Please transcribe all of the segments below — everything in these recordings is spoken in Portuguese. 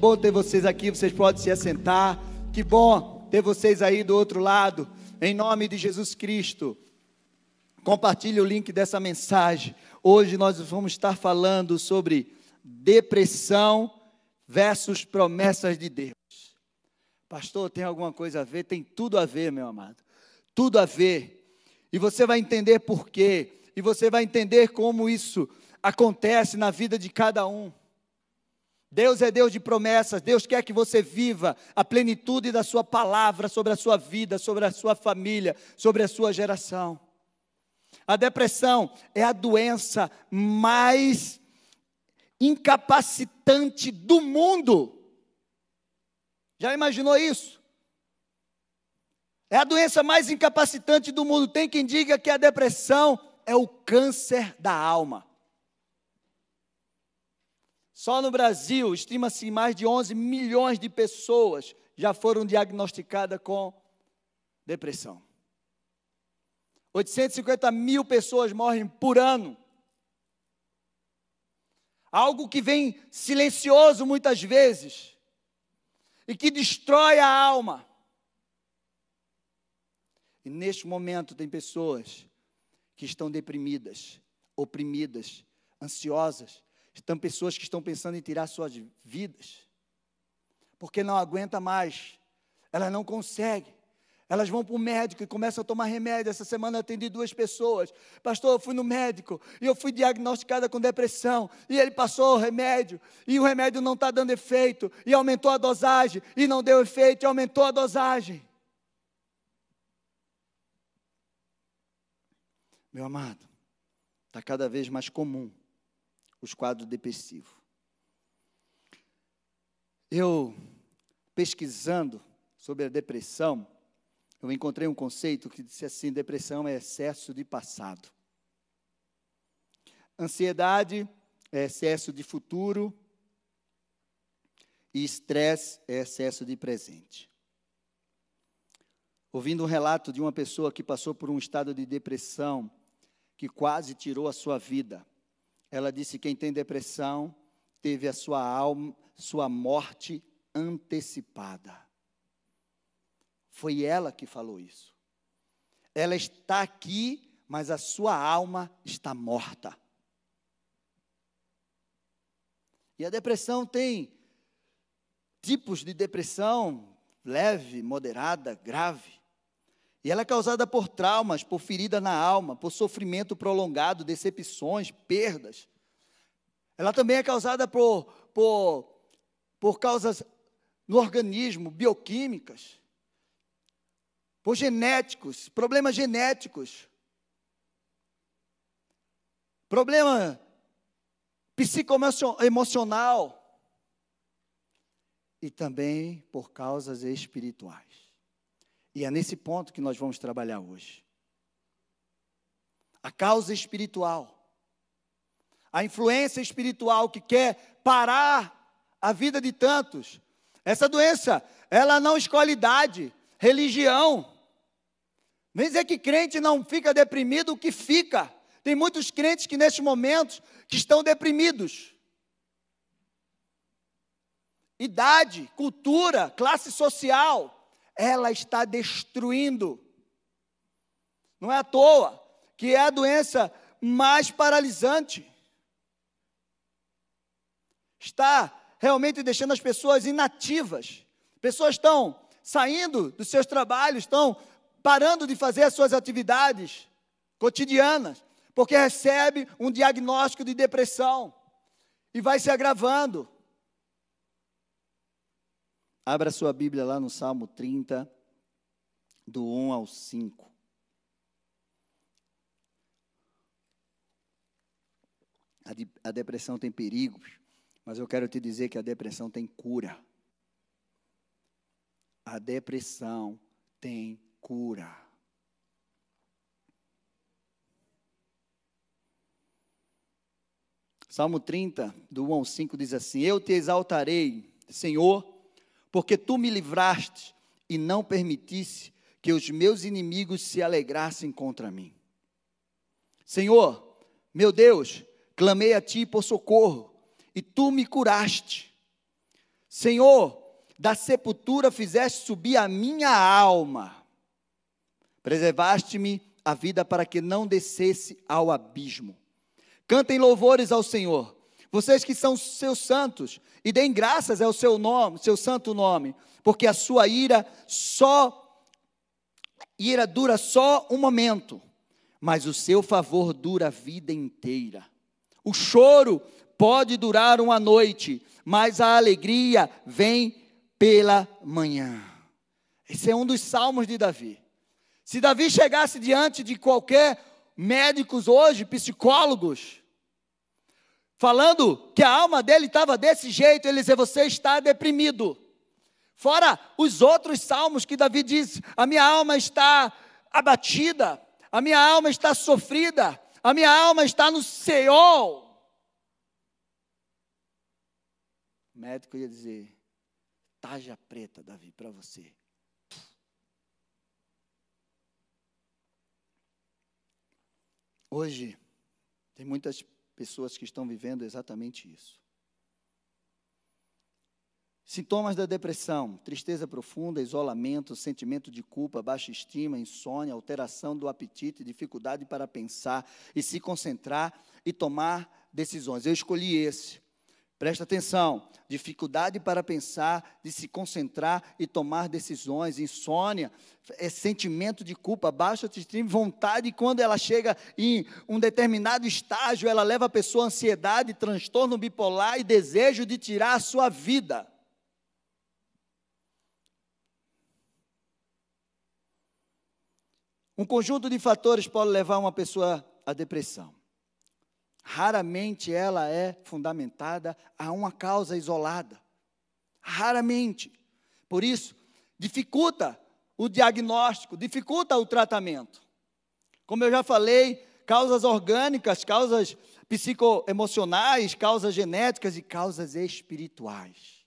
Bom ter vocês aqui, vocês podem se assentar. Que bom ter vocês aí do outro lado. Em nome de Jesus Cristo. Compartilhe o link dessa mensagem. Hoje nós vamos estar falando sobre depressão versus promessas de Deus. Pastor, tem alguma coisa a ver? Tem tudo a ver, meu amado. Tudo a ver. E você vai entender por quê. E você vai entender como isso acontece na vida de cada um. Deus é Deus de promessas, Deus quer que você viva a plenitude da Sua palavra sobre a sua vida, sobre a sua família, sobre a sua geração. A depressão é a doença mais incapacitante do mundo. Já imaginou isso? É a doença mais incapacitante do mundo. Tem quem diga que a depressão é o câncer da alma. Só no Brasil, estima-se mais de 11 milhões de pessoas já foram diagnosticadas com depressão. 850 mil pessoas morrem por ano. Algo que vem silencioso muitas vezes e que destrói a alma. E neste momento tem pessoas que estão deprimidas, oprimidas, ansiosas, Estão pessoas que estão pensando em tirar suas vidas, porque não aguenta mais, elas não conseguem. Elas vão para o médico e começam a tomar remédio. Essa semana eu atendi duas pessoas. Pastor, eu fui no médico e eu fui diagnosticada com depressão. E ele passou o remédio e o remédio não está dando efeito. E aumentou a dosagem e não deu efeito e aumentou a dosagem. Meu amado, está cada vez mais comum os quadros depressivos. Eu, pesquisando sobre a depressão, eu encontrei um conceito que disse assim: depressão é excesso de passado. Ansiedade é excesso de futuro. E estresse é excesso de presente. Ouvindo um relato de uma pessoa que passou por um estado de depressão, que quase tirou a sua vida, ela disse: quem tem depressão teve a sua alma, sua morte antecipada. Foi ela que falou isso. Ela está aqui, mas a sua alma está morta. E a depressão tem tipos de depressão leve, moderada, grave. E ela é causada por traumas, por ferida na alma, por sofrimento prolongado, decepções, perdas. Ela também é causada por, por, por causas no organismo, bioquímicas, por genéticos, problemas genéticos, problema psicoemocional e também por causas espirituais. E é nesse ponto que nós vamos trabalhar hoje. A causa espiritual, a influência espiritual que quer parar a vida de tantos. Essa doença, ela não escolhe idade, religião. Vem dizer que crente não fica deprimido, o que fica? Tem muitos crentes que neste momento que estão deprimidos. Idade, cultura, classe social ela está destruindo. Não é à toa que é a doença mais paralisante. Está realmente deixando as pessoas inativas. Pessoas estão saindo dos seus trabalhos, estão parando de fazer as suas atividades cotidianas, porque recebe um diagnóstico de depressão e vai se agravando. Abra sua Bíblia lá no Salmo 30, do 1 ao 5. A, de, a depressão tem perigos, mas eu quero te dizer que a depressão tem cura. A depressão tem cura. Salmo 30, do 1 ao 5 diz assim: Eu te exaltarei, Senhor porque tu me livraste e não permitisse que os meus inimigos se alegrassem contra mim. Senhor, meu Deus, clamei a ti por socorro, e tu me curaste. Senhor, da sepultura fizeste subir a minha alma, preservaste-me a vida para que não descesse ao abismo. Cantem louvores ao Senhor, vocês que são seus santos, e deem graças ao seu nome, seu santo nome, porque a sua ira só ira dura só um momento, mas o seu favor dura a vida inteira. O choro pode durar uma noite, mas a alegria vem pela manhã. Esse é um dos salmos de Davi. Se Davi chegasse diante de qualquer médicos hoje, psicólogos, falando que a alma dele estava desse jeito, ele dizia: Você está deprimido. Fora os outros salmos que Davi diz: A minha alma está abatida, a minha alma está sofrida, a minha alma está no Seol. O médico ia dizer: Taja preta, Davi, para você. Hoje, tem muitas pessoas que estão vivendo exatamente isso. Sintomas da depressão: tristeza profunda, isolamento, sentimento de culpa, baixa estima, insônia, alteração do apetite, dificuldade para pensar e se concentrar e tomar decisões. Eu escolhi esse. Presta atenção: dificuldade para pensar, de se concentrar e tomar decisões, insônia, é sentimento de culpa, baixa autoestima, vontade, e quando ela chega em um determinado estágio, ela leva a pessoa a ansiedade, transtorno bipolar e desejo de tirar a sua vida. Um conjunto de fatores pode levar uma pessoa à depressão raramente ela é fundamentada a uma causa isolada. Raramente. Por isso, dificulta o diagnóstico, dificulta o tratamento. Como eu já falei, causas orgânicas, causas psicoemocionais, causas genéticas e causas espirituais.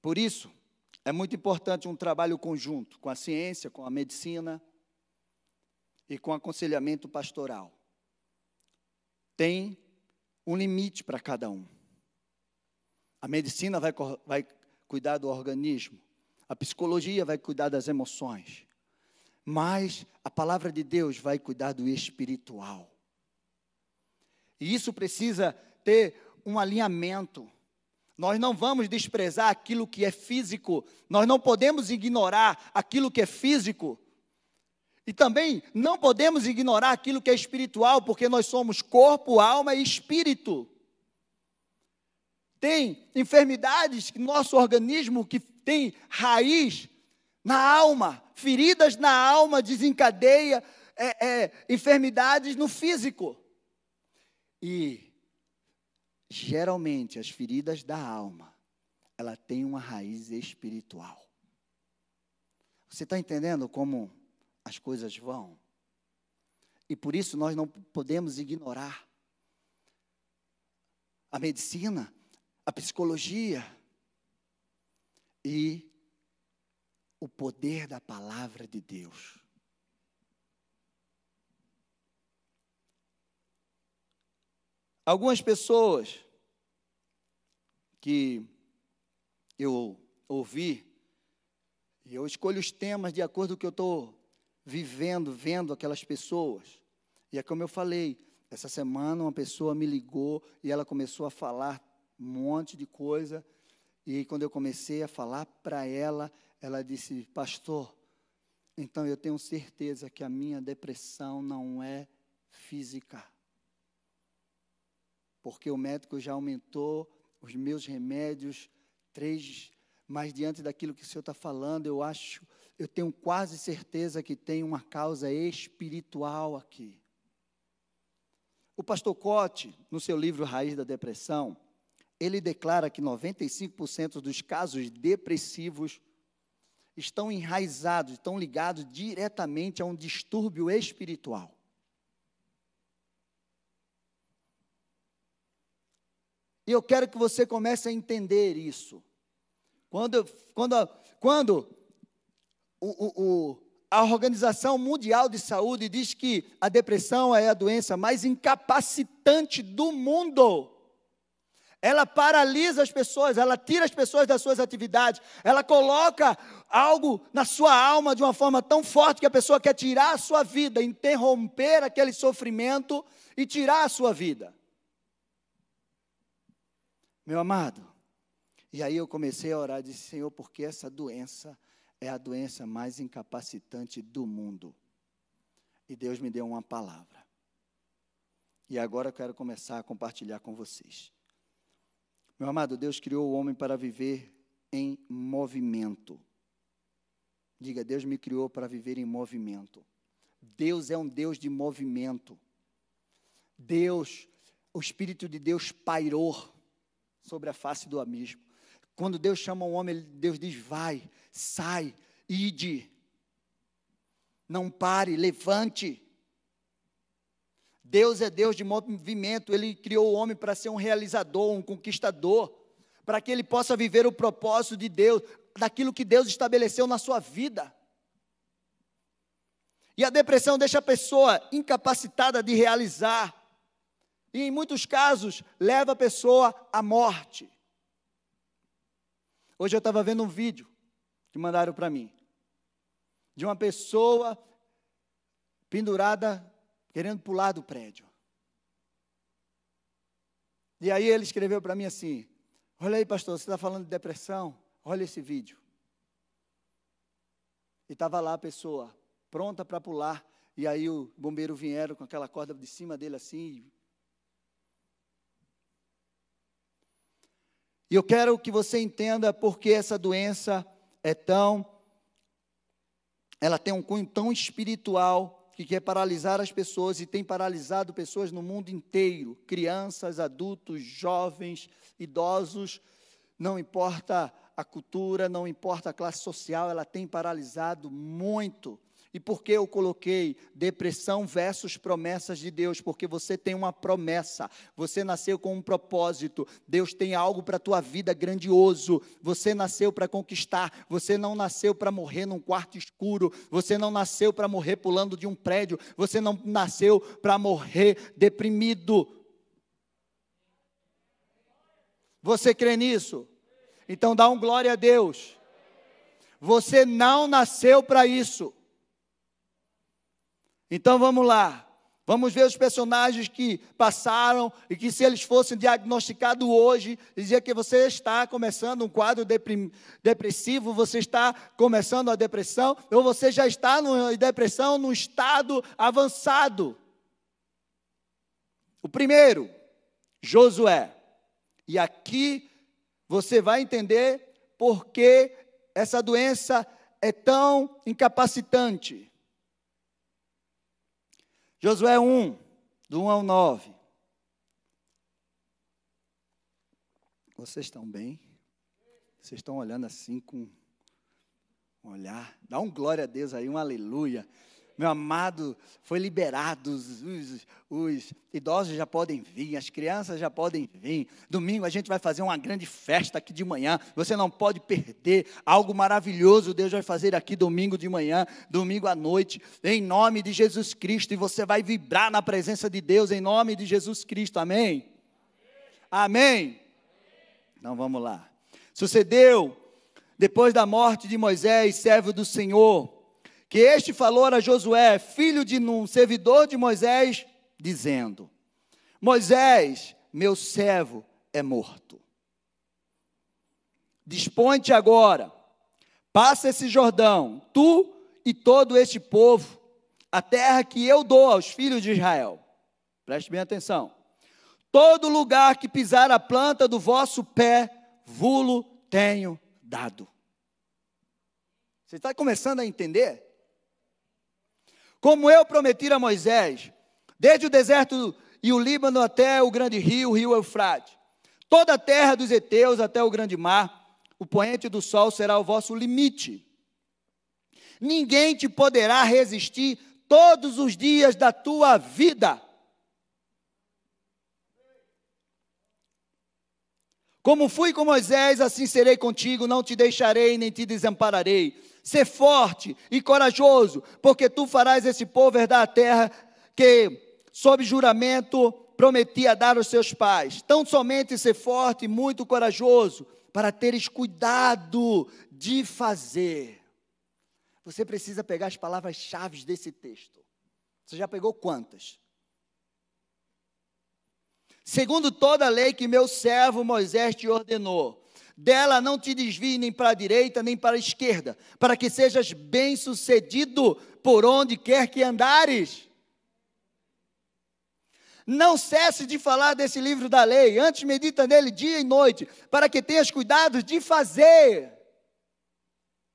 Por isso, é muito importante um trabalho conjunto com a ciência, com a medicina, e com aconselhamento pastoral. Tem um limite para cada um. A medicina vai, vai cuidar do organismo, a psicologia vai cuidar das emoções, mas a palavra de Deus vai cuidar do espiritual. E isso precisa ter um alinhamento. Nós não vamos desprezar aquilo que é físico, nós não podemos ignorar aquilo que é físico e também não podemos ignorar aquilo que é espiritual, porque nós somos corpo, alma e espírito. Tem enfermidades no nosso organismo que tem raiz na alma, feridas na alma desencadeia é, é, enfermidades no físico. E geralmente as feridas da alma, ela tem uma raiz espiritual. Você está entendendo como as coisas vão. E por isso nós não podemos ignorar a medicina, a psicologia e o poder da palavra de Deus. Algumas pessoas que eu ouvi, e eu escolho os temas de acordo com o que eu estou vivendo, vendo aquelas pessoas. E é como eu falei, essa semana uma pessoa me ligou e ela começou a falar um monte de coisa. E quando eu comecei a falar para ela, ela disse: Pastor, então eu tenho certeza que a minha depressão não é física. Porque o médico já aumentou os meus remédios três, mas diante daquilo que o senhor está falando, eu acho eu tenho quase certeza que tem uma causa espiritual aqui. O pastor Cote, no seu livro Raiz da Depressão, ele declara que 95% dos casos depressivos estão enraizados, estão ligados diretamente a um distúrbio espiritual. E eu quero que você comece a entender isso. Quando, quando, quando o, o, a Organização Mundial de Saúde diz que a depressão é a doença mais incapacitante do mundo. ela paralisa as pessoas, ela tira as pessoas das suas atividades, ela coloca algo na sua alma de uma forma tão forte que a pessoa quer tirar a sua vida, interromper aquele sofrimento e tirar a sua vida. Meu amado, e aí eu comecei a orar e disse: Senhor, porque essa doença é a doença mais incapacitante do mundo. E Deus me deu uma palavra. E agora eu quero começar a compartilhar com vocês. Meu amado, Deus criou o homem para viver em movimento. Diga, Deus me criou para viver em movimento. Deus é um Deus de movimento. Deus, o Espírito de Deus pairou sobre a face do abismo. Quando Deus chama um homem, Deus diz: vai, sai, ide. Não pare, levante. Deus é Deus de movimento, Ele criou o homem para ser um realizador, um conquistador, para que ele possa viver o propósito de Deus, daquilo que Deus estabeleceu na sua vida. E a depressão deixa a pessoa incapacitada de realizar, e em muitos casos leva a pessoa à morte. Hoje eu estava vendo um vídeo que mandaram para mim, de uma pessoa pendurada querendo pular do prédio. E aí ele escreveu para mim assim: Olha aí, pastor, você está falando de depressão? Olha esse vídeo. E estava lá a pessoa, pronta para pular. E aí o bombeiro vieram com aquela corda de cima dele assim. E eu quero que você entenda porque essa doença é tão. Ela tem um cunho tão espiritual que quer paralisar as pessoas e tem paralisado pessoas no mundo inteiro, crianças, adultos, jovens, idosos, não importa a cultura, não importa a classe social, ela tem paralisado muito. E por que eu coloquei depressão versus promessas de Deus? Porque você tem uma promessa, você nasceu com um propósito, Deus tem algo para a tua vida grandioso, você nasceu para conquistar, você não nasceu para morrer num quarto escuro, você não nasceu para morrer pulando de um prédio, você não nasceu para morrer deprimido. Você crê nisso? Então dá um glória a Deus. Você não nasceu para isso. Então vamos lá. Vamos ver os personagens que passaram e que, se eles fossem diagnosticados hoje, dizia que você está começando um quadro depressivo, você está começando a depressão, ou você já está em depressão no estado avançado. O primeiro, Josué. E aqui você vai entender por que essa doença é tão incapacitante. Josué 1, do 1 ao 9. Vocês estão bem? Vocês estão olhando assim com um olhar. Dá um glória a Deus aí, um aleluia. Meu amado, foi liberado. Os, os, os, idosos já podem vir, as crianças já podem vir. Domingo a gente vai fazer uma grande festa aqui de manhã. Você não pode perder. Algo maravilhoso Deus vai fazer aqui domingo de manhã, domingo à noite, em nome de Jesus Cristo. E você vai vibrar na presença de Deus em nome de Jesus Cristo. Amém? Amém? Então vamos lá. Sucedeu depois da morte de Moisés, servo do Senhor que este falou a Josué, filho de Num, servidor de Moisés, dizendo: Moisés, meu servo, é morto. Dispõe-te agora, passa esse Jordão, tu e todo este povo, a terra que eu dou aos filhos de Israel. Preste bem atenção. Todo lugar que pisar a planta do vosso pé, vulo tenho dado. Você está começando a entender? Como eu prometi a Moisés, desde o deserto e o Líbano até o grande rio, o rio Eufrate, toda a terra dos heteus até o grande mar, o poente do sol será o vosso limite. Ninguém te poderá resistir todos os dias da tua vida. Como fui com Moisés, assim serei contigo, não te deixarei nem te desampararei. Ser forte e corajoso, porque tu farás esse povo herdar a terra que, sob juramento, prometia dar aos seus pais. Tão somente ser forte e muito corajoso, para teres cuidado de fazer. Você precisa pegar as palavras-chave desse texto. Você já pegou quantas? Segundo toda a lei que meu servo Moisés te ordenou, dela não te desvie nem para a direita nem para a esquerda, para que sejas bem-sucedido por onde quer que andares. Não cesse de falar desse livro da lei, antes medita nele dia e noite, para que tenhas cuidado de fazer.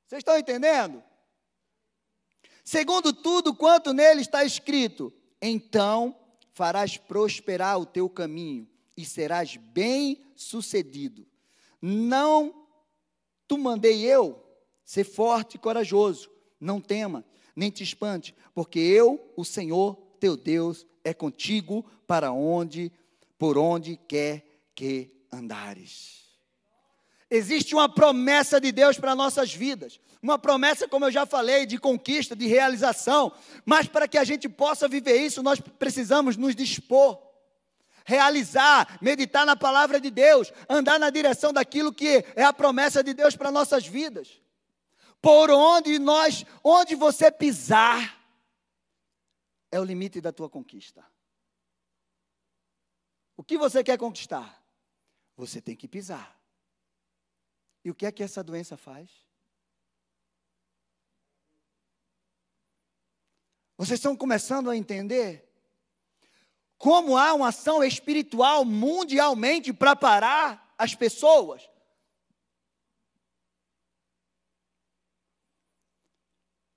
Vocês estão entendendo? Segundo tudo quanto nele está escrito, então farás prosperar o teu caminho e serás bem-sucedido. Não tu mandei eu ser forte e corajoso, não tema, nem te espante, porque eu, o Senhor teu Deus, é contigo para onde, por onde quer que andares. Existe uma promessa de Deus para nossas vidas. Uma promessa, como eu já falei, de conquista, de realização. Mas para que a gente possa viver isso, nós precisamos nos dispor. Realizar, meditar na palavra de Deus, andar na direção daquilo que é a promessa de Deus para nossas vidas. Por onde nós, onde você pisar, é o limite da tua conquista. O que você quer conquistar? Você tem que pisar. E o que é que essa doença faz? Vocês estão começando a entender como há uma ação espiritual mundialmente para parar as pessoas.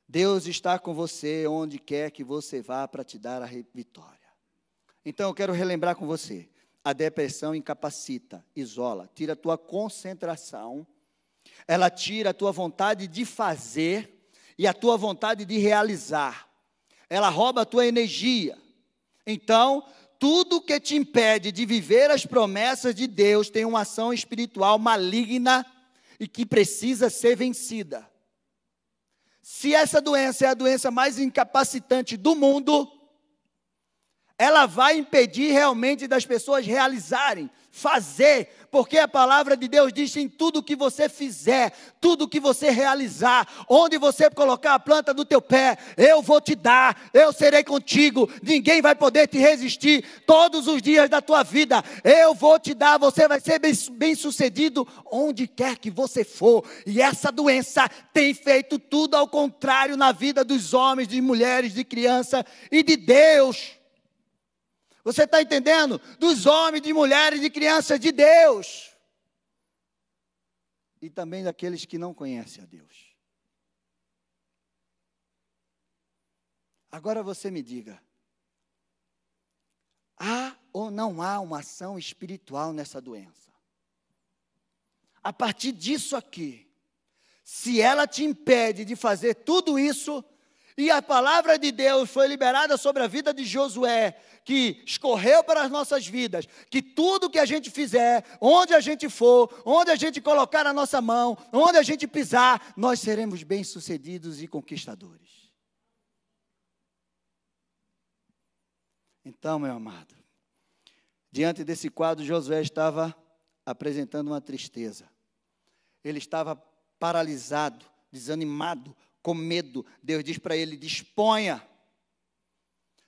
Deus está com você onde quer que você vá para te dar a vitória. Então eu quero relembrar com você: a depressão incapacita, isola, tira a tua concentração ela tira a tua vontade de fazer e a tua vontade de realizar. Ela rouba a tua energia. Então, tudo que te impede de viver as promessas de Deus tem uma ação espiritual maligna e que precisa ser vencida. Se essa doença é a doença mais incapacitante do mundo, ela vai impedir realmente das pessoas realizarem, fazer, porque a palavra de Deus diz em tudo que você fizer, tudo que você realizar, onde você colocar a planta do teu pé, eu vou te dar, eu serei contigo, ninguém vai poder te resistir todos os dias da tua vida, eu vou te dar, você vai ser bem, bem sucedido onde quer que você for, e essa doença tem feito tudo ao contrário na vida dos homens, de mulheres, de criança e de Deus. Você está entendendo? Dos homens, de mulheres, de crianças de Deus. E também daqueles que não conhecem a Deus. Agora você me diga: há ou não há uma ação espiritual nessa doença? A partir disso aqui, se ela te impede de fazer tudo isso, e a palavra de Deus foi liberada sobre a vida de Josué, que escorreu para as nossas vidas, que tudo que a gente fizer, onde a gente for, onde a gente colocar a nossa mão, onde a gente pisar, nós seremos bem-sucedidos e conquistadores. Então, meu amado, diante desse quadro, Josué estava apresentando uma tristeza. Ele estava paralisado, desanimado, com medo. Deus diz para ele: disponha.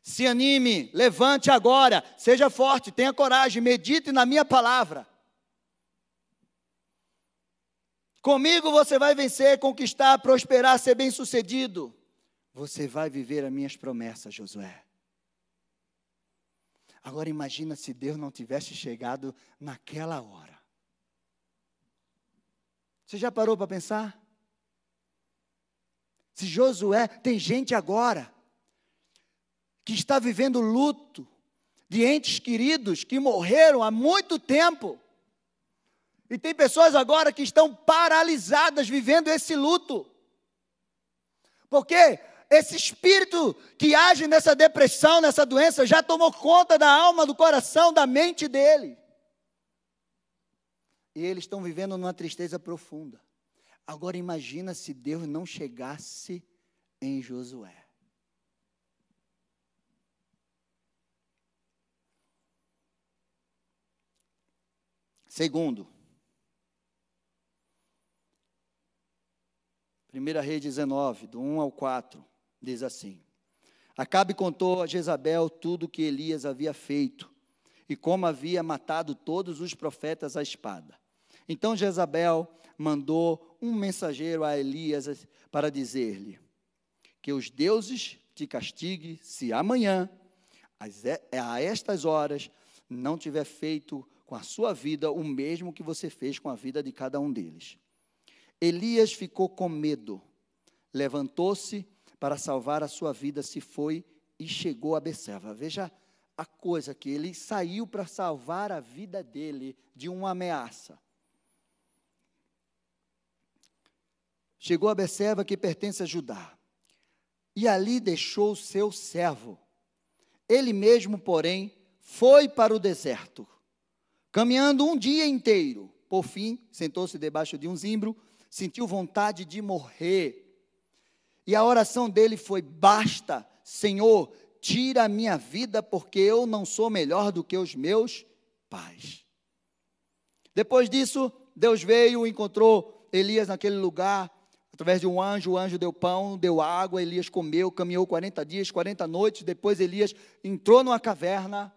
Se anime, levante agora, seja forte, tenha coragem, medite na minha palavra. Comigo você vai vencer, conquistar, prosperar, ser bem-sucedido. Você vai viver as minhas promessas, Josué. Agora imagina se Deus não tivesse chegado naquela hora. Você já parou para pensar? Se Josué, tem gente agora que está vivendo luto de entes queridos que morreram há muito tempo. E tem pessoas agora que estão paralisadas vivendo esse luto. Porque esse espírito que age nessa depressão, nessa doença, já tomou conta da alma, do coração, da mente dele. E eles estão vivendo numa tristeza profunda. Agora imagina se Deus não chegasse em Josué. Segundo, 1 Rei 19, do 1 ao 4, diz assim: Acabe contou a Jezabel tudo o que Elias havia feito e como havia matado todos os profetas à espada. Então Jezabel mandou um mensageiro a Elias para dizer-lhe: Que os deuses te castiguem se amanhã, a estas horas, não tiver feito com a sua vida o mesmo que você fez com a vida de cada um deles. Elias ficou com medo, levantou-se para salvar a sua vida, se foi e chegou a Beceva. Veja a coisa que ele saiu para salvar a vida dele de uma ameaça. Chegou a Beceva que pertence a Judá. E ali deixou o seu servo. Ele mesmo, porém, foi para o deserto, caminhando um dia inteiro. Por fim, sentou-se debaixo de um zimbro, sentiu vontade de morrer e a oração dele foi: Basta, Senhor, tira a minha vida, porque eu não sou melhor do que os meus pais. Depois disso, Deus veio, encontrou Elias naquele lugar, através de um anjo, o anjo deu pão, deu água, Elias comeu, caminhou 40 dias, 40 noites, depois Elias entrou numa caverna,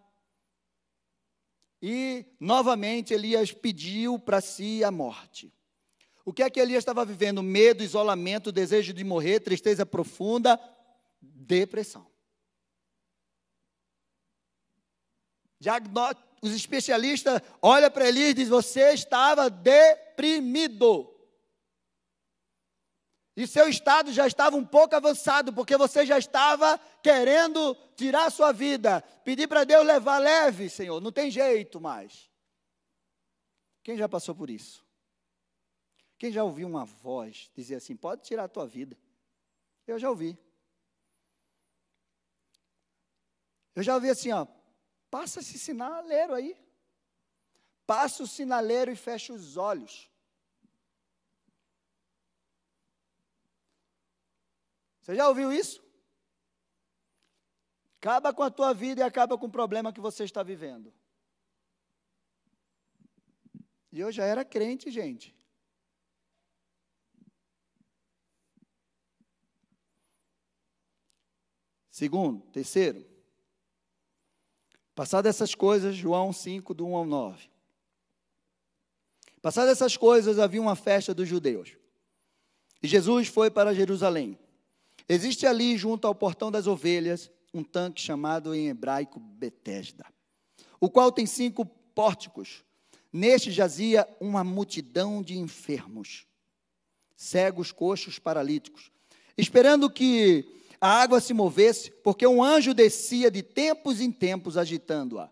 e novamente Elias pediu para si a morte. O que é que Elias estava vivendo? Medo, isolamento, desejo de morrer, tristeza profunda, depressão. Os especialistas olham para Elias e dizem: Você estava deprimido. E seu estado já estava um pouco avançado, porque você já estava querendo tirar a sua vida. Pedir para Deus levar leve, Senhor, não tem jeito mais. Quem já passou por isso? Quem já ouviu uma voz dizer assim: pode tirar a tua vida? Eu já ouvi. Eu já ouvi assim, ó, passa esse sinaleiro aí. Passa o sinaleiro e fecha os olhos. Você já ouviu isso? Acaba com a tua vida e acaba com o problema que você está vivendo. E eu já era crente, gente. Segundo, terceiro, passadas essas coisas, João 5, do 1 ao 9. Passadas essas coisas, havia uma festa dos judeus. E Jesus foi para Jerusalém. Existe ali, junto ao portão das ovelhas, um tanque chamado em hebraico Betesda, o qual tem cinco pórticos. Neste jazia uma multidão de enfermos, cegos, coxos, paralíticos, esperando que a água se movesse, porque um anjo descia de tempos em tempos agitando-a.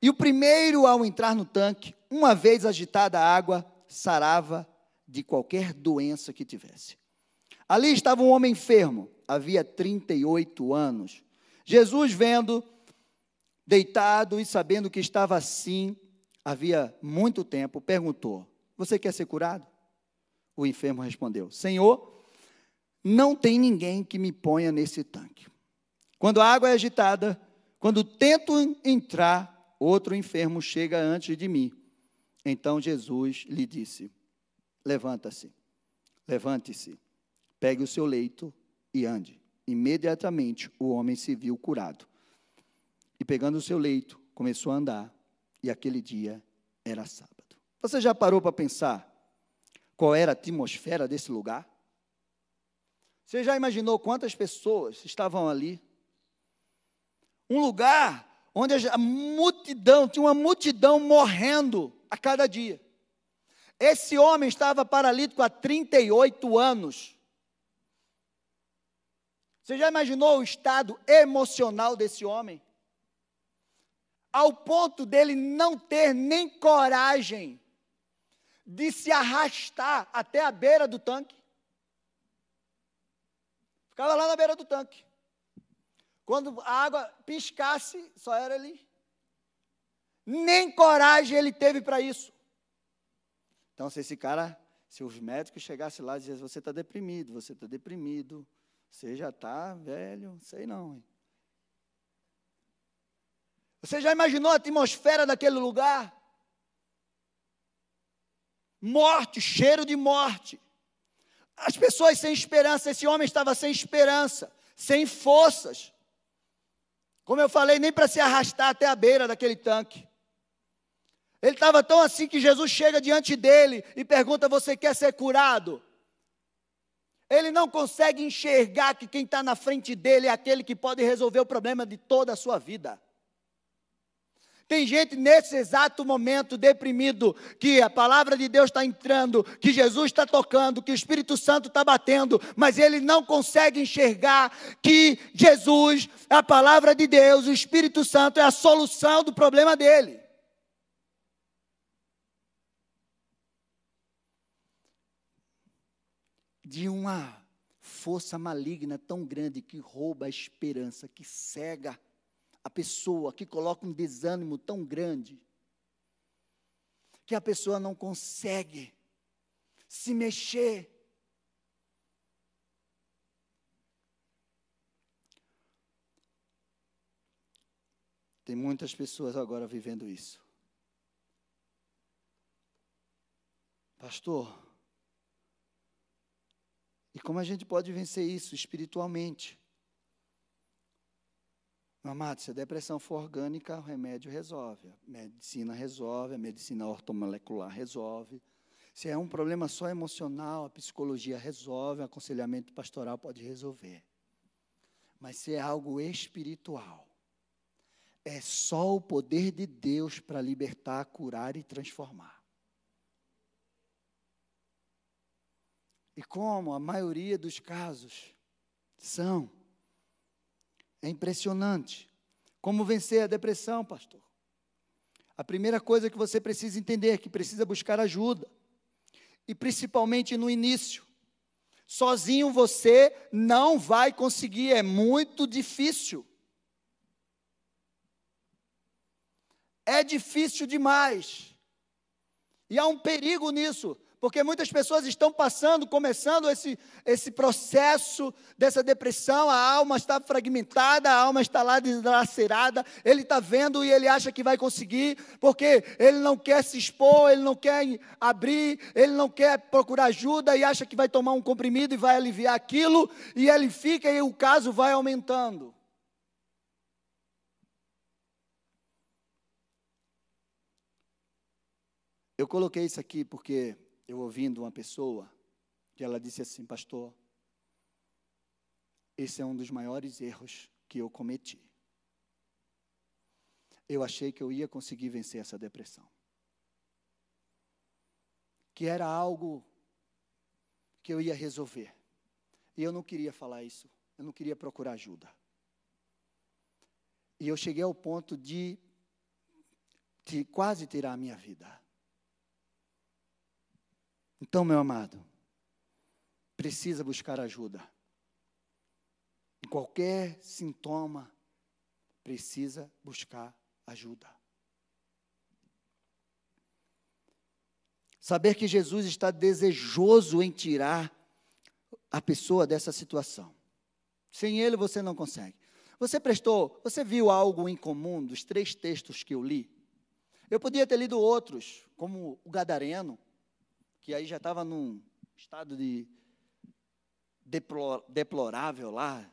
E o primeiro, ao entrar no tanque, uma vez agitada a água, sarava de qualquer doença que tivesse. Ali estava um homem enfermo, havia 38 anos. Jesus, vendo, deitado e sabendo que estava assim, havia muito tempo, perguntou: Você quer ser curado? O enfermo respondeu: Senhor, não tem ninguém que me ponha nesse tanque. Quando a água é agitada, quando tento entrar, outro enfermo chega antes de mim. Então Jesus lhe disse: Levanta-se, levante-se, pegue o seu leito e ande. Imediatamente o homem se viu curado. E pegando o seu leito, começou a andar, e aquele dia era sábado. Você já parou para pensar qual era a atmosfera desse lugar? Você já imaginou quantas pessoas estavam ali? Um lugar onde a multidão, tinha uma multidão morrendo a cada dia. Esse homem estava paralítico há 38 anos. Você já imaginou o estado emocional desse homem? Ao ponto dele não ter nem coragem de se arrastar até a beira do tanque. Ficava lá na beira do tanque. Quando a água piscasse, só era ali. Nem coragem ele teve para isso. Então, se esse cara, se os médicos chegassem lá e dissessem, você está deprimido, você está deprimido, você já está velho, sei não. Hein? Você já imaginou a atmosfera daquele lugar? morte, cheiro de morte. As pessoas sem esperança, esse homem estava sem esperança, sem forças. Como eu falei, nem para se arrastar até a beira daquele tanque. Ele estava tão assim que Jesus chega diante dele e pergunta: Você quer ser curado? Ele não consegue enxergar que quem está na frente dele é aquele que pode resolver o problema de toda a sua vida. Tem gente nesse exato momento deprimido, que a palavra de Deus está entrando, que Jesus está tocando, que o Espírito Santo está batendo, mas ele não consegue enxergar que Jesus, a palavra de Deus, o Espírito Santo é a solução do problema dele. De uma força maligna tão grande que rouba a esperança, que cega a pessoa, que coloca um desânimo tão grande, que a pessoa não consegue se mexer. Tem muitas pessoas agora vivendo isso. Pastor, e como a gente pode vencer isso espiritualmente? Amado, se a depressão for orgânica, o remédio resolve. A medicina resolve, a medicina ortomolecular resolve. Se é um problema só emocional, a psicologia resolve, o aconselhamento pastoral pode resolver. Mas se é algo espiritual, é só o poder de Deus para libertar, curar e transformar. E como a maioria dos casos são, é impressionante. Como vencer a depressão, pastor? A primeira coisa que você precisa entender é que precisa buscar ajuda. E principalmente no início. Sozinho você não vai conseguir, é muito difícil. É difícil demais. E há um perigo nisso, porque muitas pessoas estão passando, começando esse, esse processo dessa depressão, a alma está fragmentada, a alma está lá dilacerada, ele está vendo e ele acha que vai conseguir, porque ele não quer se expor, ele não quer abrir, ele não quer procurar ajuda e acha que vai tomar um comprimido e vai aliviar aquilo, e ele fica e o caso vai aumentando. Eu coloquei isso aqui porque eu ouvindo uma pessoa que ela disse assim, pastor, esse é um dos maiores erros que eu cometi. Eu achei que eu ia conseguir vencer essa depressão. Que era algo que eu ia resolver. E eu não queria falar isso. Eu não queria procurar ajuda. E eu cheguei ao ponto de, de quase tirar a minha vida. Então, meu amado, precisa buscar ajuda. Em qualquer sintoma, precisa buscar ajuda. Saber que Jesus está desejoso em tirar a pessoa dessa situação. Sem ele você não consegue. Você prestou, você viu algo em comum dos três textos que eu li? Eu podia ter lido outros, como o Gadareno, que aí já estava num estado de deplorável lá,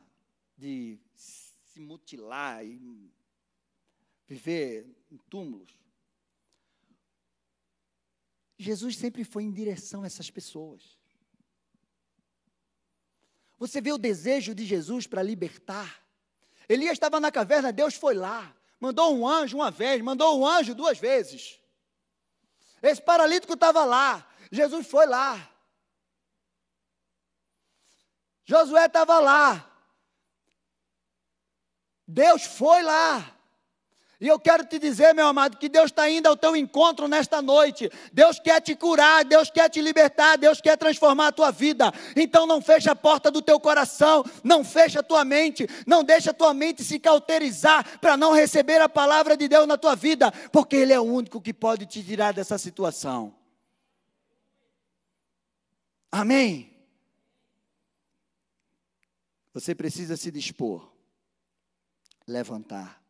de se mutilar e viver em túmulos. Jesus sempre foi em direção a essas pessoas. Você vê o desejo de Jesus para libertar. Elias estava na caverna, Deus foi lá, mandou um anjo uma vez, mandou um anjo duas vezes. Esse paralítico estava lá, Jesus foi lá. Josué estava lá. Deus foi lá. E eu quero te dizer, meu amado, que Deus está indo ao teu encontro nesta noite. Deus quer te curar, Deus quer te libertar, Deus quer transformar a tua vida. Então não feche a porta do teu coração, não feche a tua mente, não deixe a tua mente se cauterizar para não receber a palavra de Deus na tua vida, porque Ele é o único que pode te tirar dessa situação. Amém? Você precisa se dispor, levantar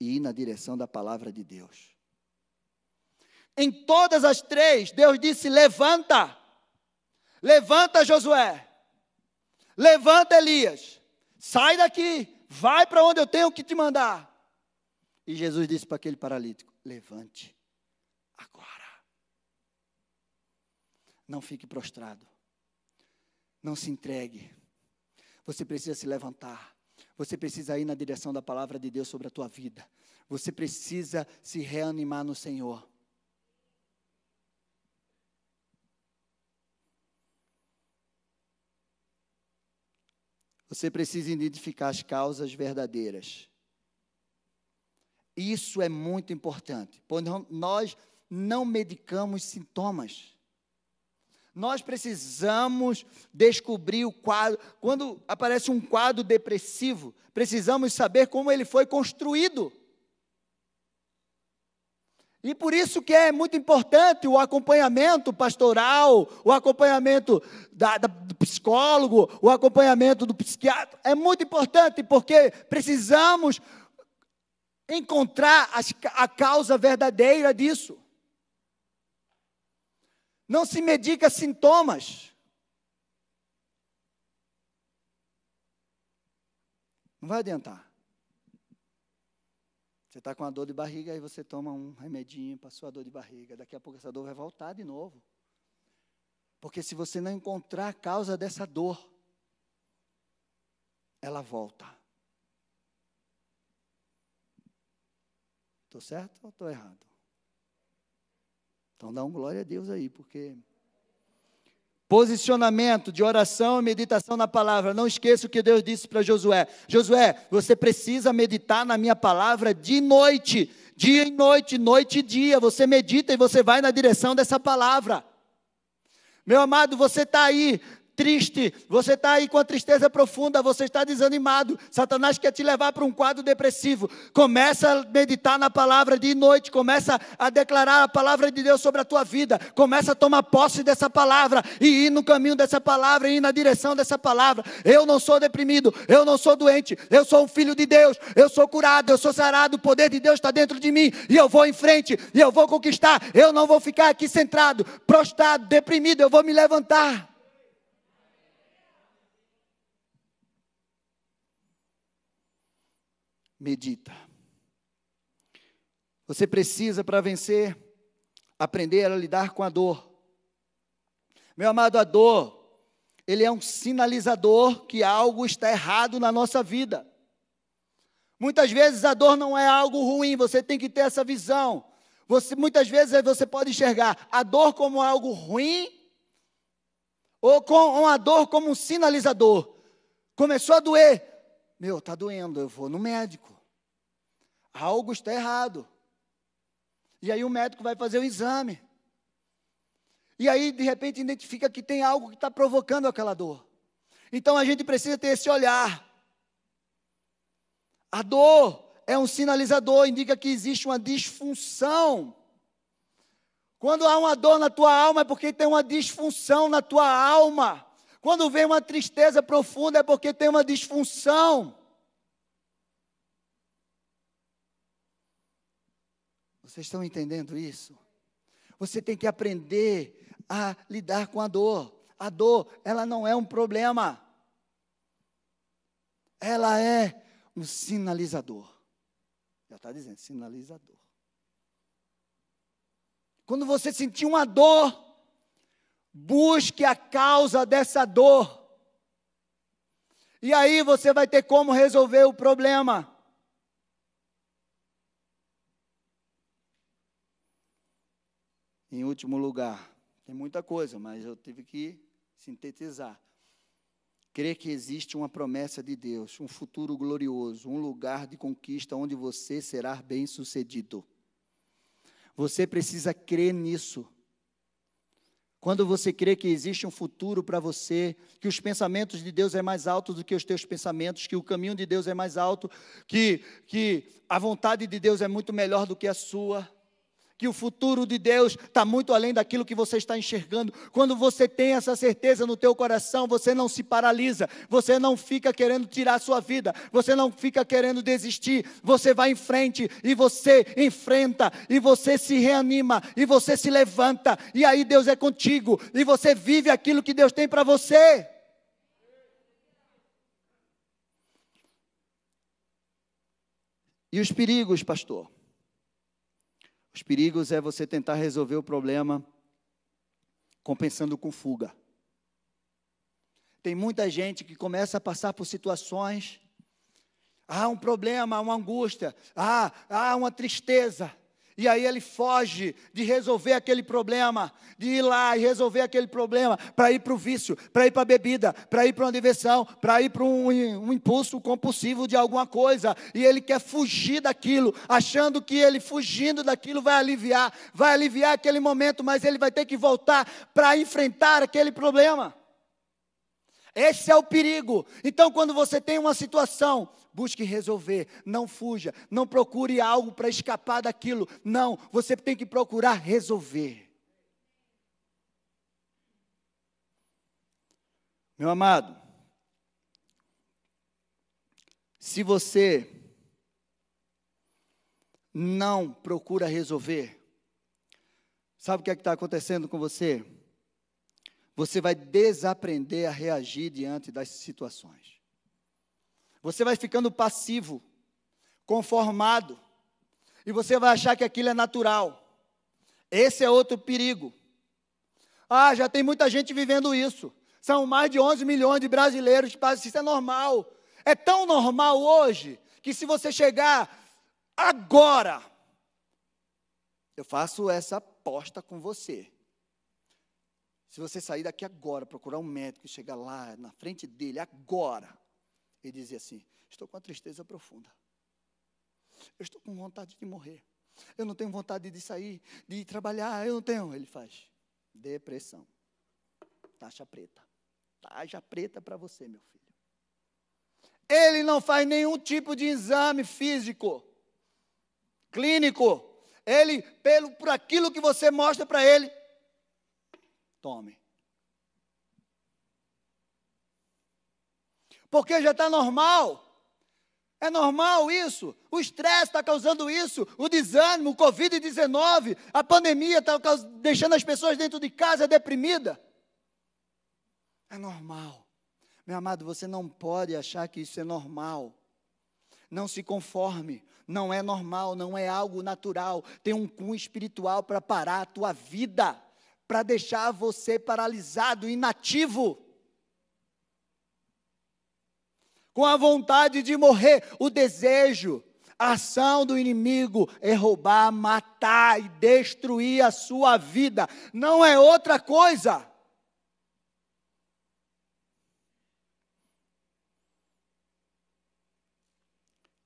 e ir na direção da palavra de Deus. Em todas as três, Deus disse: levanta, levanta Josué, levanta Elias, sai daqui, vai para onde eu tenho que te mandar. E Jesus disse para aquele paralítico: levante agora. Não fique prostrado. Não se entregue. Você precisa se levantar. Você precisa ir na direção da palavra de Deus sobre a tua vida. Você precisa se reanimar no Senhor. Você precisa identificar as causas verdadeiras. Isso é muito importante, pois nós não medicamos sintomas. Nós precisamos descobrir o quadro. Quando aparece um quadro depressivo, precisamos saber como ele foi construído. E por isso que é muito importante o acompanhamento pastoral, o acompanhamento da, da, do psicólogo, o acompanhamento do psiquiatra. É muito importante porque precisamos encontrar as, a causa verdadeira disso. Não se medica sintomas. Não vai adiantar. Você está com uma dor de barriga, aí você toma um remedinho para a sua dor de barriga. Daqui a pouco essa dor vai voltar de novo. Porque se você não encontrar a causa dessa dor, ela volta. Estou certo ou estou errado? Então dá um glória a Deus aí, porque. Posicionamento de oração e meditação na palavra. Não esqueça o que Deus disse para Josué: Josué, você precisa meditar na minha palavra de noite, dia e noite, noite e dia. Você medita e você vai na direção dessa palavra. Meu amado, você está aí triste, você está aí com a tristeza profunda, você está desanimado, Satanás quer te levar para um quadro depressivo. Começa a meditar na palavra de noite, começa a declarar a palavra de Deus sobre a tua vida, começa a tomar posse dessa palavra e ir no caminho dessa palavra, e ir na direção dessa palavra. Eu não sou deprimido, eu não sou doente, eu sou um filho de Deus, eu sou curado, eu sou sarado, o poder de Deus está dentro de mim e eu vou em frente e eu vou conquistar. Eu não vou ficar aqui centrado, prostrado, deprimido, eu vou me levantar. Medita. Você precisa, para vencer, aprender a lidar com a dor. Meu amado, a dor, ele é um sinalizador que algo está errado na nossa vida. Muitas vezes a dor não é algo ruim, você tem que ter essa visão. Você, muitas vezes você pode enxergar a dor como algo ruim ou com a dor como um sinalizador. Começou a doer, meu, está doendo, eu vou no médico. Algo está errado. E aí o médico vai fazer o exame. E aí, de repente, identifica que tem algo que está provocando aquela dor. Então a gente precisa ter esse olhar. A dor é um sinalizador, indica que existe uma disfunção. Quando há uma dor na tua alma, é porque tem uma disfunção na tua alma. Quando vem uma tristeza profunda é porque tem uma disfunção. Vocês estão entendendo isso? Você tem que aprender a lidar com a dor. A dor, ela não é um problema. Ela é um sinalizador. Já está dizendo, sinalizador. Quando você sentir uma dor, Busque a causa dessa dor. E aí você vai ter como resolver o problema. Em último lugar, tem muita coisa, mas eu tive que sintetizar. Crer que existe uma promessa de Deus, um futuro glorioso, um lugar de conquista onde você será bem-sucedido. Você precisa crer nisso. Quando você crê que existe um futuro para você, que os pensamentos de Deus é mais alto do que os teus pensamentos, que o caminho de Deus é mais alto, que, que a vontade de Deus é muito melhor do que a sua, que o futuro de Deus está muito além daquilo que você está enxergando. Quando você tem essa certeza no teu coração, você não se paralisa, você não fica querendo tirar a sua vida, você não fica querendo desistir, você vai em frente e você enfrenta e você se reanima e você se levanta e aí Deus é contigo e você vive aquilo que Deus tem para você. E os perigos, pastor? Os perigos é você tentar resolver o problema compensando com fuga. Tem muita gente que começa a passar por situações, há um problema, uma angústia, há, há uma tristeza. E aí ele foge de resolver aquele problema, de ir lá e resolver aquele problema, para ir para o vício, para ir para a bebida, para ir para uma diversão, para ir para um, um, impulso compulsivo de alguma coisa. E ele quer fugir daquilo, achando que ele fugindo daquilo vai aliviar, vai aliviar aquele momento, mas ele vai ter que voltar para enfrentar aquele problema. Esse é o perigo. Então, quando você tem uma situação, busque resolver, não fuja, não procure algo para escapar daquilo. Não, você tem que procurar resolver. Meu amado, se você não procura resolver, sabe o que é está acontecendo com você? você vai desaprender a reagir diante das situações. Você vai ficando passivo, conformado, e você vai achar que aquilo é natural. Esse é outro perigo. Ah, já tem muita gente vivendo isso. São mais de 11 milhões de brasileiros que fazem isso é normal. É tão normal hoje que se você chegar agora, eu faço essa aposta com você. Se você sair daqui agora, procurar um médico e chegar lá na frente dele agora, e dizer assim: Estou com uma tristeza profunda. Eu estou com vontade de morrer. Eu não tenho vontade de sair, de trabalhar. Eu não tenho. Ele faz depressão. Taxa preta. Taxa preta para você, meu filho. Ele não faz nenhum tipo de exame físico, clínico. Ele, pelo, por aquilo que você mostra para ele, Tome. Porque já está normal. É normal isso. O estresse está causando isso. O desânimo, o Covid-19, a pandemia está deixando as pessoas dentro de casa deprimida. É normal. Meu amado, você não pode achar que isso é normal. Não se conforme. Não é normal, não é algo natural. Tem um cunho espiritual para parar a tua vida para deixar você paralisado, inativo. Com a vontade de morrer, o desejo, a ação do inimigo é roubar, matar e destruir a sua vida, não é outra coisa.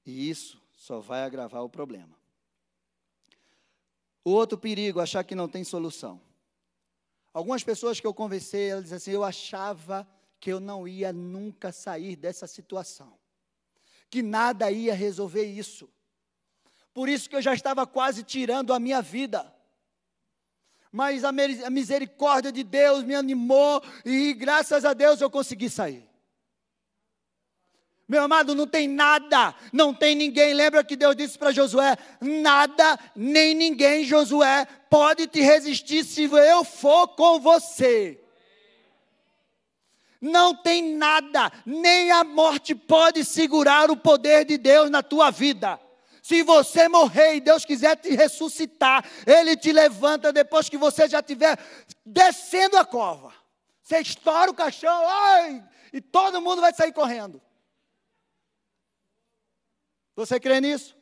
E isso só vai agravar o problema. O outro perigo, achar que não tem solução. Algumas pessoas que eu conversei, elas dizem assim: eu achava que eu não ia nunca sair dessa situação, que nada ia resolver isso. Por isso que eu já estava quase tirando a minha vida. Mas a misericórdia de Deus me animou e graças a Deus eu consegui sair. Meu amado, não tem nada, não tem ninguém. Lembra que Deus disse para Josué: nada, nem ninguém, Josué, pode te resistir se eu for com você. Não tem nada, nem a morte pode segurar o poder de Deus na tua vida. Se você morrer e Deus quiser te ressuscitar, Ele te levanta depois que você já estiver descendo a cova. Você estoura o caixão, ai, e todo mundo vai sair correndo. Você crê nisso?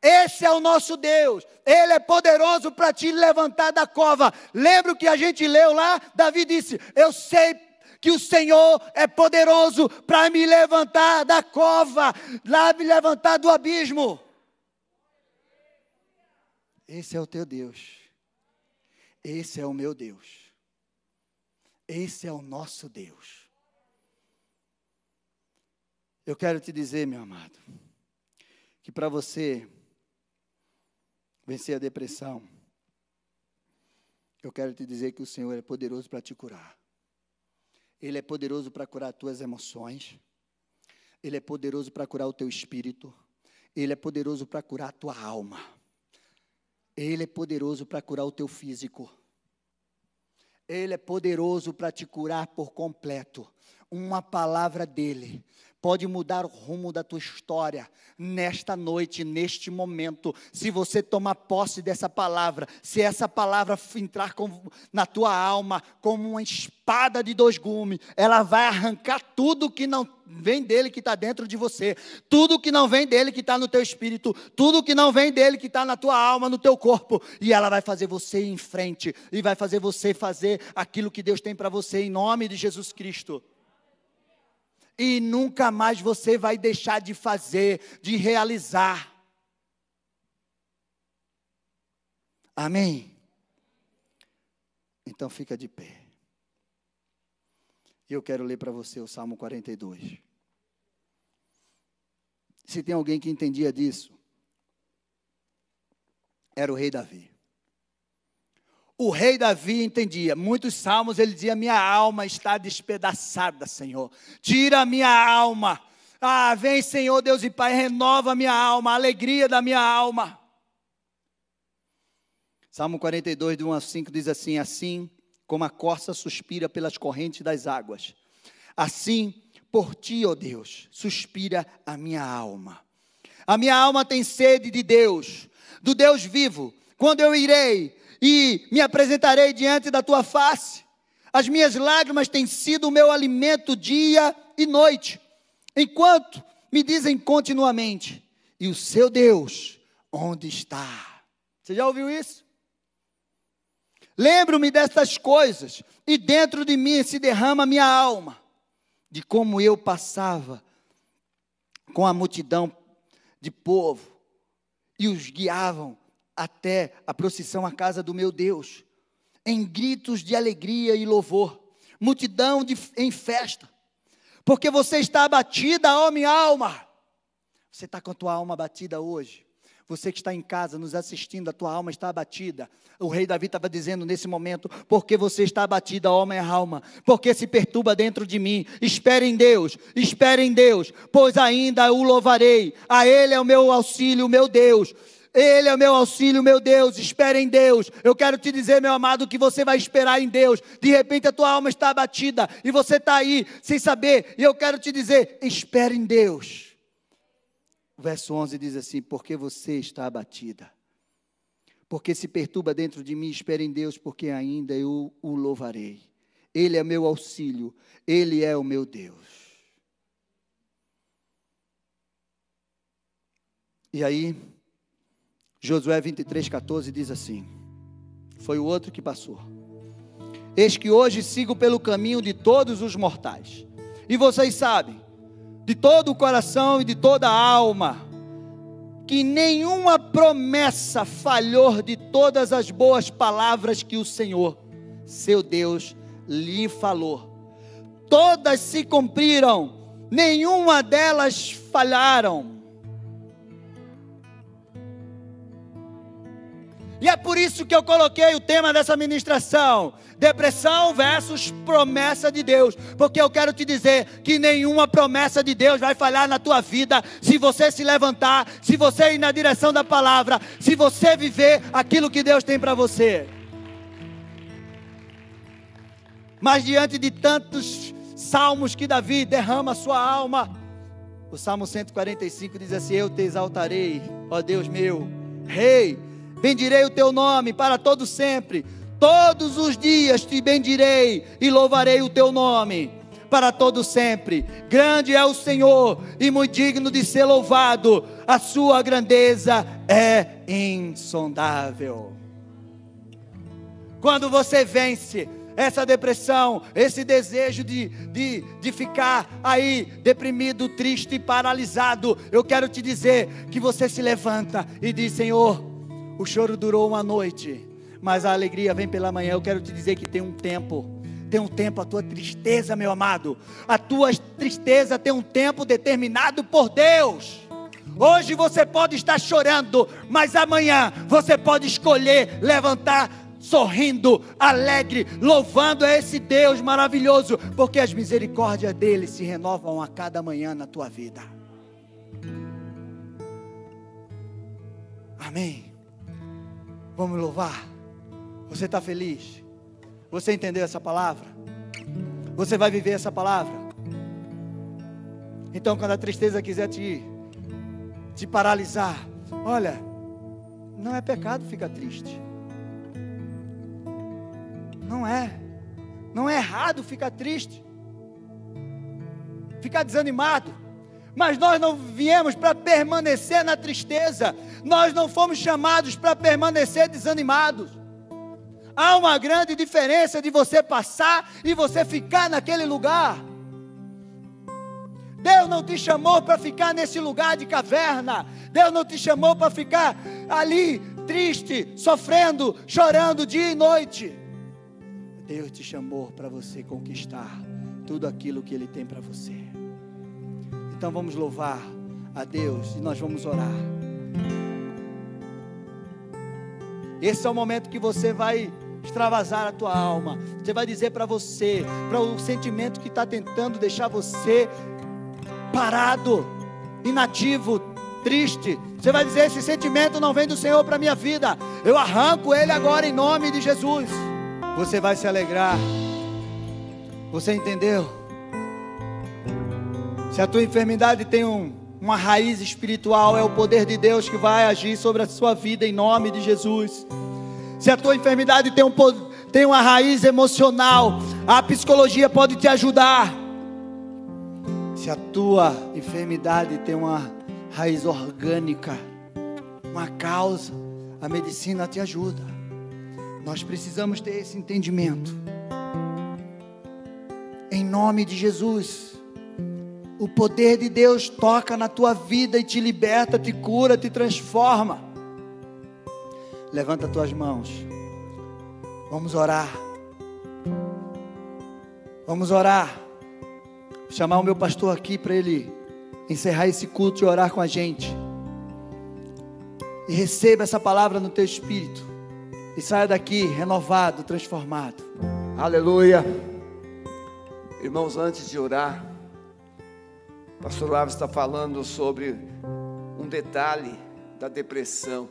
Esse é o nosso Deus. Ele é poderoso para te levantar da cova. Lembra o que a gente leu lá? Davi disse: Eu sei que o Senhor é poderoso para me levantar da cova, lá me levantar do abismo. Esse é o teu Deus. Esse é o meu Deus. Esse é o nosso Deus. Eu quero te dizer, meu amado, que para você vencer a depressão, eu quero te dizer que o Senhor é poderoso para te curar. Ele é poderoso para curar as tuas emoções. Ele é poderoso para curar o teu espírito. Ele é poderoso para curar a tua alma. Ele é poderoso para curar o teu físico. Ele é poderoso para te curar por completo. Uma palavra dele. Pode mudar o rumo da tua história nesta noite, neste momento. Se você tomar posse dessa palavra, se essa palavra entrar com, na tua alma como uma espada de dois gumes, ela vai arrancar tudo que não vem dele que está dentro de você, tudo que não vem dele que está no teu espírito, tudo que não vem dele que está na tua alma, no teu corpo, e ela vai fazer você ir em frente e vai fazer você fazer aquilo que Deus tem para você em nome de Jesus Cristo e nunca mais você vai deixar de fazer, de realizar. Amém? Então fica de pé. E eu quero ler para você o Salmo 42. Se tem alguém que entendia disso, era o rei Davi. O rei Davi entendia, muitos salmos ele dizia: Minha alma está despedaçada, Senhor. Tira a minha alma. Ah, vem, Senhor Deus e Pai, renova a minha alma, a alegria da minha alma. Salmo 42, de 1 a 5 diz assim: Assim como a corça suspira pelas correntes das águas, assim por ti, ó Deus, suspira a minha alma. A minha alma tem sede de Deus, do Deus vivo. Quando eu irei, e me apresentarei diante da tua face. As minhas lágrimas têm sido o meu alimento dia e noite, enquanto me dizem continuamente: E o seu Deus, onde está? Você já ouviu isso? Lembro-me destas coisas, e dentro de mim se derrama minha alma, de como eu passava com a multidão de povo, e os guiavam até a procissão à casa do meu Deus, em gritos de alegria e louvor, multidão de, em festa, porque você está abatida, ó minha alma. Você está com a tua alma abatida hoje. Você que está em casa nos assistindo, a tua alma está abatida. O rei Davi estava dizendo nesse momento: porque você está abatida, ó minha alma, porque se perturba dentro de mim. Espere em Deus, espere em Deus, pois ainda o louvarei. A Ele é o meu auxílio, o meu Deus. Ele é o meu auxílio, meu Deus. Espere em Deus. Eu quero te dizer, meu amado, que você vai esperar em Deus. De repente a tua alma está abatida e você está aí sem saber. E eu quero te dizer, espere em Deus. O verso 11 diz assim: Porque você está abatida. Porque se perturba dentro de mim, espere em Deus, porque ainda eu o louvarei. Ele é meu auxílio, Ele é o meu Deus. E aí, Josué 23, 14 diz assim: Foi o outro que passou. Eis que hoje sigo pelo caminho de todos os mortais. E vocês sabem, de todo o coração e de toda a alma, que nenhuma promessa falhou de todas as boas palavras que o Senhor, seu Deus, lhe falou. Todas se cumpriram, nenhuma delas falharam. E é por isso que eu coloquei o tema dessa ministração: depressão versus promessa de Deus. Porque eu quero te dizer que nenhuma promessa de Deus vai falhar na tua vida se você se levantar, se você ir na direção da palavra, se você viver aquilo que Deus tem para você. Mas diante de tantos salmos que Davi derrama sua alma, o Salmo 145 diz assim: Eu te exaltarei, ó Deus meu, Rei bendirei o teu nome para todo sempre. Todos os dias te bendirei e louvarei o teu nome para todo sempre. Grande é o Senhor e muito digno de ser louvado. A sua grandeza é insondável. Quando você vence essa depressão, esse desejo de, de, de ficar aí deprimido, triste e paralisado, eu quero te dizer que você se levanta e diz: Senhor, o choro durou uma noite, mas a alegria vem pela manhã. Eu quero te dizer que tem um tempo. Tem um tempo a tua tristeza, meu amado. A tua tristeza tem um tempo determinado por Deus. Hoje você pode estar chorando, mas amanhã você pode escolher levantar sorrindo, alegre, louvando a esse Deus maravilhoso, porque as misericórdias dele se renovam a cada manhã na tua vida. Amém. Vamos louvar. Você está feliz? Você entendeu essa palavra? Você vai viver essa palavra? Então, quando a tristeza quiser te, te paralisar, olha, não é pecado ficar triste. Não é. Não é errado ficar triste, ficar desanimado. Mas nós não viemos para permanecer na tristeza, nós não fomos chamados para permanecer desanimados. Há uma grande diferença de você passar e você ficar naquele lugar. Deus não te chamou para ficar nesse lugar de caverna. Deus não te chamou para ficar ali triste, sofrendo, chorando dia e noite. Deus te chamou para você conquistar tudo aquilo que Ele tem para você. Então vamos louvar a Deus e nós vamos orar. Esse é o momento que você vai extravasar a tua alma. Você vai dizer para você, para o sentimento que está tentando deixar você parado, inativo, triste. Você vai dizer: esse sentimento não vem do Senhor para minha vida. Eu arranco ele agora em nome de Jesus você vai se alegrar. Você entendeu? Se a tua enfermidade tem um, uma raiz espiritual, é o poder de Deus que vai agir sobre a sua vida em nome de Jesus. Se a tua enfermidade tem, um, tem uma raiz emocional, a psicologia pode te ajudar. Se a tua enfermidade tem uma raiz orgânica, uma causa, a medicina te ajuda. Nós precisamos ter esse entendimento. Em nome de Jesus. O poder de Deus toca na tua vida e te liberta, te cura, te transforma. Levanta tuas mãos. Vamos orar. Vamos orar. Vou chamar o meu pastor aqui para ele encerrar esse culto e orar com a gente. E receba essa palavra no teu espírito e saia daqui renovado, transformado. Aleluia. Irmãos, antes de orar, pastor Alves está falando sobre um detalhe da depressão.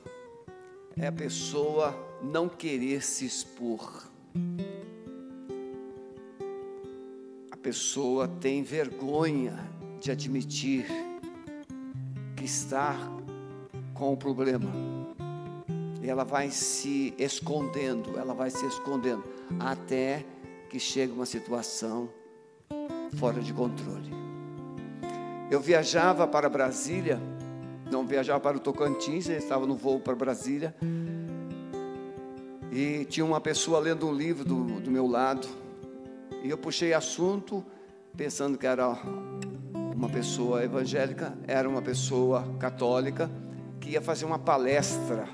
É a pessoa não querer se expor. A pessoa tem vergonha de admitir que está com o problema ela vai se escondendo, ela vai se escondendo, até que chega uma situação fora de controle. Eu viajava para Brasília, não viajava para o Tocantins, eu estava no voo para Brasília, e tinha uma pessoa lendo um livro do, do meu lado, e eu puxei assunto, pensando que era uma pessoa evangélica, era uma pessoa católica, que ia fazer uma palestra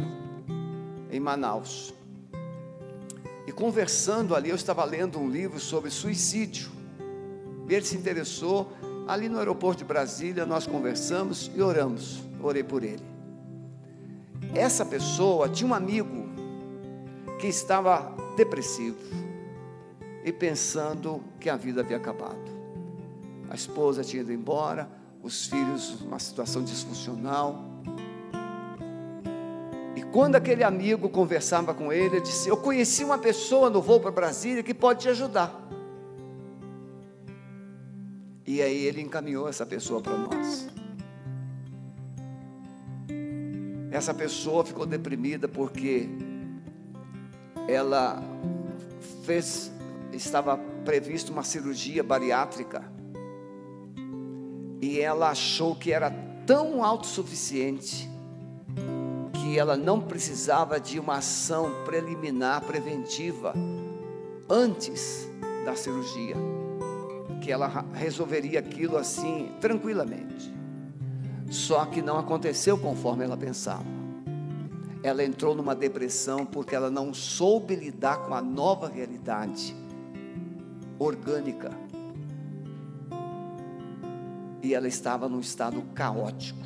em Manaus. E conversando ali, eu estava lendo um livro sobre suicídio. Ele se interessou. Ali no aeroporto de Brasília, nós conversamos e oramos. Orei por ele. Essa pessoa tinha um amigo que estava depressivo e pensando que a vida havia acabado. A esposa tinha ido embora, os filhos, uma situação disfuncional. Quando aquele amigo conversava com ele, ele disse: Eu conheci uma pessoa no voo para Brasília que pode te ajudar. E aí ele encaminhou essa pessoa para nós. Essa pessoa ficou deprimida porque ela fez, estava previsto uma cirurgia bariátrica e ela achou que era tão autossuficiente que ela não precisava de uma ação preliminar preventiva antes da cirurgia, que ela resolveria aquilo assim tranquilamente. Só que não aconteceu conforme ela pensava. Ela entrou numa depressão porque ela não soube lidar com a nova realidade orgânica. E ela estava num estado caótico.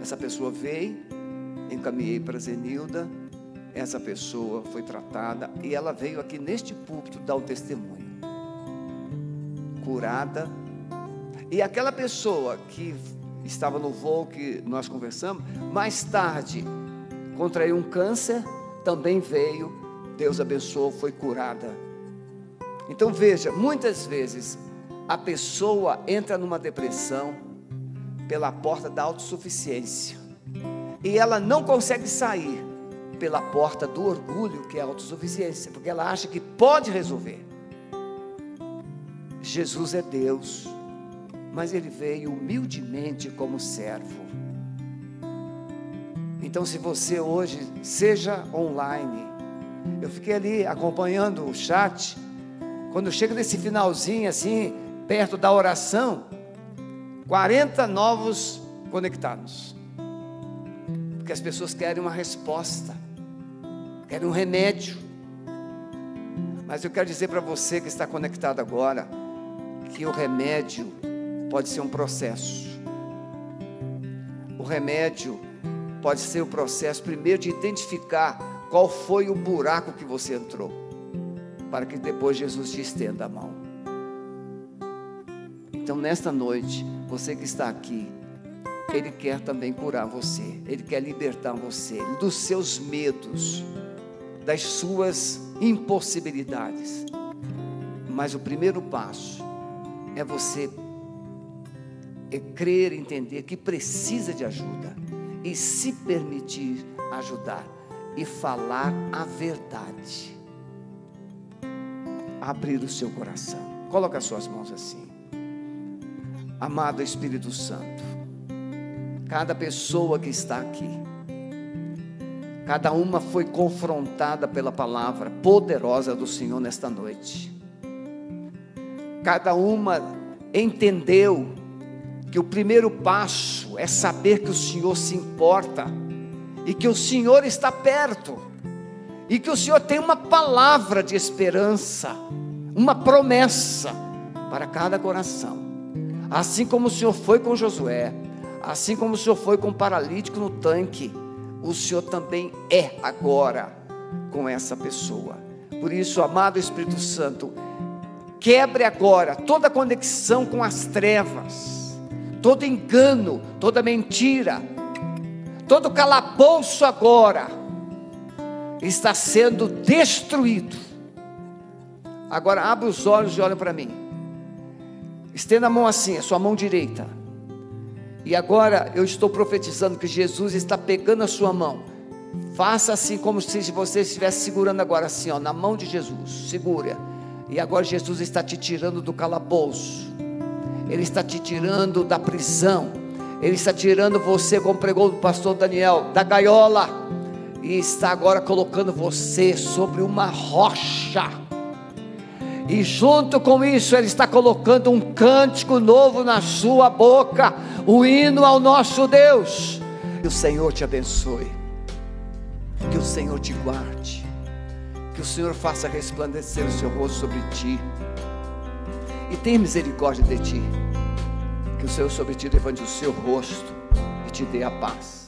Essa pessoa veio, encaminhei para Zenilda, essa pessoa foi tratada e ela veio aqui neste púlpito dar o testemunho. Curada. E aquela pessoa que estava no voo que nós conversamos, mais tarde contraiu um câncer, também veio, Deus abençoou, foi curada. Então veja, muitas vezes a pessoa entra numa depressão pela porta da autossuficiência e ela não consegue sair pela porta do orgulho, que é a autossuficiência, porque ela acha que pode resolver. Jesus é Deus, mas ele veio humildemente como servo. Então, se você hoje seja online, eu fiquei ali acompanhando o chat, quando chega nesse finalzinho assim, perto da oração, 40 novos conectados. Porque as pessoas querem uma resposta, querem um remédio. Mas eu quero dizer para você que está conectado agora, que o remédio pode ser um processo. O remédio pode ser o processo primeiro de identificar qual foi o buraco que você entrou, para que depois Jesus te estenda a mão. Então, nesta noite, você que está aqui, Ele quer também curar você, Ele quer libertar você dos seus medos, das suas impossibilidades. Mas o primeiro passo é você é crer, entender que precisa de ajuda e se permitir ajudar e falar a verdade. Abrir o seu coração. Coloca as suas mãos assim. Amado Espírito Santo, cada pessoa que está aqui, cada uma foi confrontada pela palavra poderosa do Senhor nesta noite. Cada uma entendeu que o primeiro passo é saber que o Senhor se importa e que o Senhor está perto e que o Senhor tem uma palavra de esperança, uma promessa para cada coração. Assim como o Senhor foi com Josué, assim como o Senhor foi com o paralítico no tanque, o Senhor também é agora com essa pessoa. Por isso, amado Espírito Santo, quebre agora toda conexão com as trevas todo engano, toda mentira, todo calabouço agora está sendo destruído. Agora abre os olhos e olha para mim. Estenda a mão assim, a sua mão direita. E agora eu estou profetizando que Jesus está pegando a sua mão. Faça assim como se você estivesse segurando agora assim, ó, na mão de Jesus. Segura. E agora Jesus está te tirando do calabouço. Ele está te tirando da prisão, Ele está tirando você, como pregou o pastor Daniel, da gaiola, e está agora colocando você sobre uma rocha. E junto com isso, Ele está colocando um cântico novo na sua boca, o hino ao nosso Deus. Que o Senhor te abençoe, que o Senhor te guarde, que o Senhor faça resplandecer o seu rosto sobre ti e tenha misericórdia de ti. Que o Senhor sobre ti levante o seu rosto e te dê a paz.